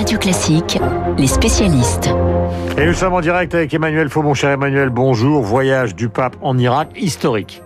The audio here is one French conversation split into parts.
Radio Classique, les spécialistes. Et nous sommes en direct avec Emmanuel Faux, mon cher Emmanuel. Bonjour, voyage du pape en Irak historique.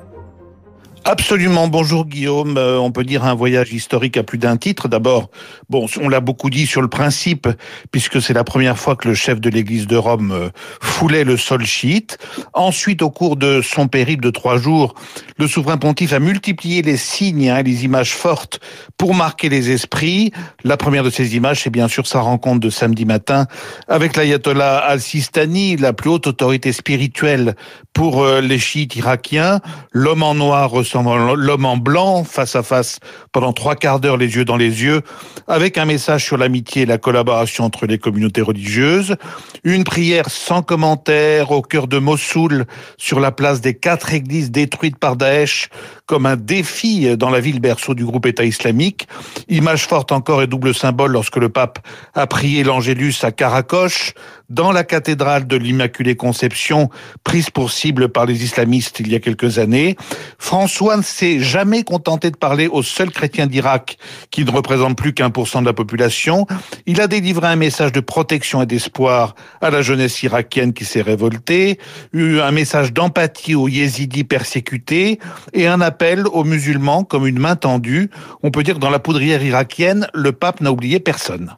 Absolument. Bonjour Guillaume. Euh, on peut dire un voyage historique à plus d'un titre. D'abord, bon, on l'a beaucoup dit sur le principe, puisque c'est la première fois que le chef de l'Église de Rome euh, foulait le sol chiite. Ensuite, au cours de son périple de trois jours, le souverain pontife a multiplié les signes, hein, les images fortes pour marquer les esprits. La première de ces images, c'est bien sûr sa rencontre de samedi matin avec l'ayatollah al-Sistani, la plus haute autorité spirituelle pour euh, les chiites irakiens. L'homme en noir l'homme en blanc, face à face, pendant trois quarts d'heure, les yeux dans les yeux, avec un message sur l'amitié et la collaboration entre les communautés religieuses, une prière sans commentaire au cœur de Mossoul, sur la place des quatre églises détruites par Daesh, comme un défi dans la ville berceau du groupe État islamique, image forte encore et double symbole lorsque le pape a prié l'Angélus à Karakoche, dans la cathédrale de l'Immaculée Conception, prise pour cible par les islamistes il y a quelques années. François ne s'est jamais contenté de parler aux seuls chrétiens d'Irak, qui ne représentent plus qu'un pour cent de la population. Il a délivré un message de protection et d'espoir à la jeunesse irakienne qui s'est révoltée, eu un message d'empathie aux yézidis persécutés et un appel aux musulmans comme une main tendue. On peut dire que dans la poudrière irakienne, le pape n'a oublié personne.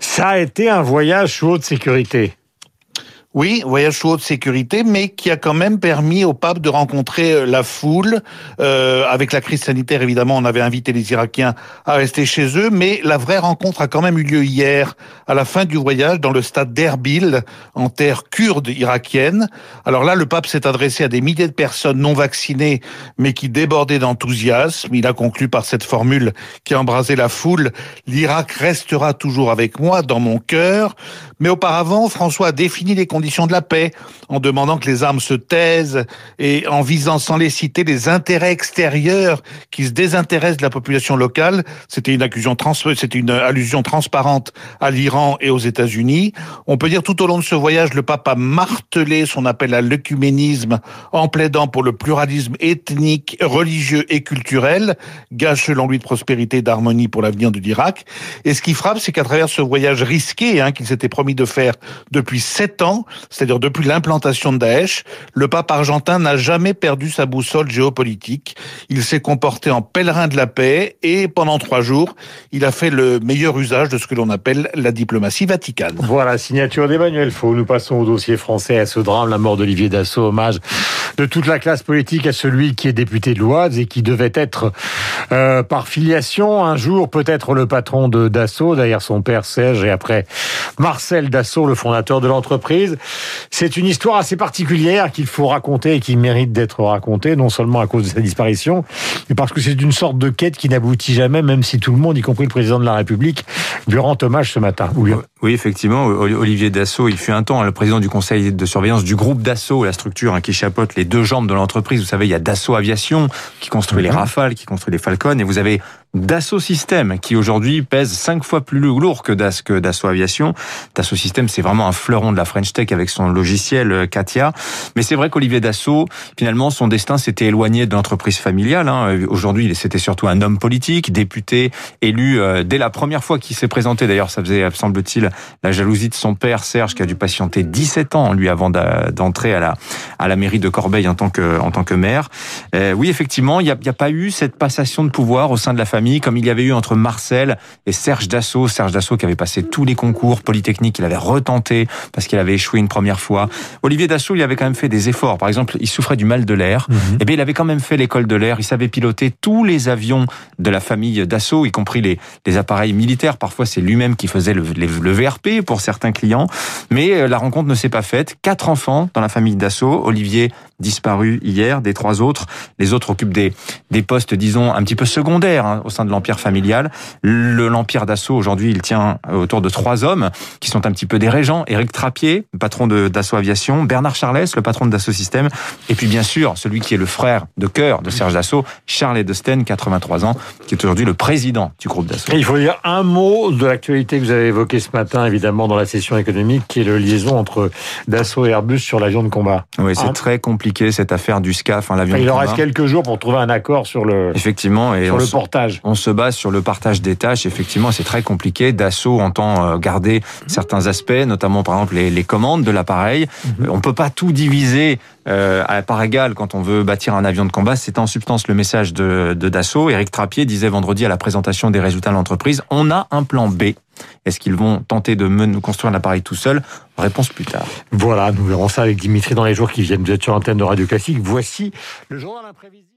Ça a été un voyage sous haute sécurité. Oui, voyage sous haute sécurité, mais qui a quand même permis au pape de rencontrer euh, la foule. Euh, avec la crise sanitaire, évidemment, on avait invité les Irakiens à rester chez eux, mais la vraie rencontre a quand même eu lieu hier, à la fin du voyage, dans le stade d'Erbil, en terre kurde irakienne. Alors là, le pape s'est adressé à des milliers de personnes non vaccinées, mais qui débordaient d'enthousiasme. Il a conclu par cette formule qui a embrasé la foule, l'Irak restera toujours avec moi, dans mon cœur. Mais auparavant, François a défini les conditions de la paix, en demandant que les armes se taisent et en visant sans les citer les intérêts extérieurs qui se désintéressent de la population locale. C'était une c'était une allusion transparente à l'Iran et aux États-Unis. On peut dire tout au long de ce voyage, le pape a martelé son appel à l'œcuménisme en plaidant pour le pluralisme ethnique, religieux et culturel, gage selon lui de prospérité et d'harmonie pour l'avenir de l'Irak. Et ce qui frappe, c'est qu'à travers ce voyage risqué hein, qu'il s'était promis de faire depuis sept ans, c'est-à-dire depuis l'implantation de Daesh, le pape argentin n'a jamais perdu sa boussole géopolitique. Il s'est comporté en pèlerin de la paix et pendant trois jours, il a fait le meilleur usage de ce que l'on appelle la diplomatie vaticane. Voilà, signature d'Emmanuel Faux. Nous passons au dossier français, à ce drame, la mort d'Olivier Dassault, hommage de toute la classe politique à celui qui est député de l'Oise et qui devait être euh, par filiation un jour peut-être le patron de Dassault, derrière son père Serge et après Marcel Dassault, le fondateur de l'entreprise. C'est une histoire assez particulière qu'il faut raconter et qui mérite d'être racontée, non seulement à cause de sa disparition, mais parce que c'est une sorte de quête qui n'aboutit jamais, même si tout le monde, y compris le président de la République, lui rend hommage ce matin. Oui, effectivement, Olivier Dassault, il fut un temps hein, le président du conseil de surveillance du groupe Dassault, la structure hein, qui chapeaute les deux jambes de l'entreprise. Vous savez, il y a Dassault Aviation qui construit les mhm. Rafales, qui construit les Falcons, et vous avez Dassault Systèmes, qui aujourd'hui pèse cinq fois plus lourd que Dassault Aviation. Dassault Systèmes, c'est vraiment un fleuron de la French Tech avec son logiciel euh, Katia. Mais c'est vrai qu'Olivier Dassault, finalement, son destin s'était éloigné de l'entreprise familiale. Hein. Aujourd'hui, c'était surtout un homme politique, député, élu euh, dès la première fois qu'il s'est présenté. D'ailleurs, ça faisait, semble-t-il, la jalousie de son père, Serge, qui a dû patienter 17 ans, lui, avant d'entrer à la, mairie de Corbeil en tant que, maire. Euh, oui, effectivement, il n'y a pas eu cette passation de pouvoir au sein de la famille comme il y avait eu entre Marcel et Serge Dassault. Serge Dassault qui avait passé tous les concours polytechniques, il avait retenté parce qu'il avait échoué une première fois. Olivier Dassault, il avait quand même fait des efforts. Par exemple, il souffrait du mal de l'air. Mhm. Et eh bien, il avait quand même fait l'école de l'air. Il savait piloter tous les avions de la famille Dassault, y compris les, les appareils militaires. Parfois, c'est lui-même qui faisait le, le, VRP pour certains clients. Mais euh, la rencontre ne s'est pas faite. Quatre enfants dans la famille Dassault. Olivier disparu hier, des trois autres. Les autres occupent des, des postes, disons, un petit peu secondaires hein, au sein de l'empire familial. Le l'empire d'assaut aujourd'hui, il tient autour de trois hommes qui sont un petit peu des régents. Éric Trappier, patron de d'assaut aviation, Bernard Charles, le patron de Dassault Systèmes, et puis bien sûr celui qui est le frère de cœur de Serge Dassault, Charles Edesten, 83 ans, qui est aujourd'hui le président du groupe Dassault. Il faut dire un mot de l'actualité que vous avez évoquée ce matin, évidemment, dans la session économique, qui est le liaison entre Dassault et Airbus sur l'avion de combat. Oui, c'est hein très compliqué cette affaire du SCAF, hein, l'avion. Il en reste quelques jours pour trouver un accord sur le. Effectivement, et sur le portage. On se base sur le partage des tâches. Effectivement, c'est très compliqué. Dassault entend garder certains aspects, notamment par exemple les, les commandes de l'appareil. Mhm. On peut pas tout diviser euh, à part égale quand on veut bâtir un avion de combat. C'est en substance le message de, de Dassault. Éric Trappier disait vendredi à la présentation des résultats de l'entreprise, on a un plan B. Est-ce qu'ils vont tenter de nous construire un appareil tout seul? Réponse plus tard. Voilà, nous verrons ça avec Dimitri dans les jours qui viennent. Vous êtes sur l'antenne de Radio Classique. Voici le journal imprévisible.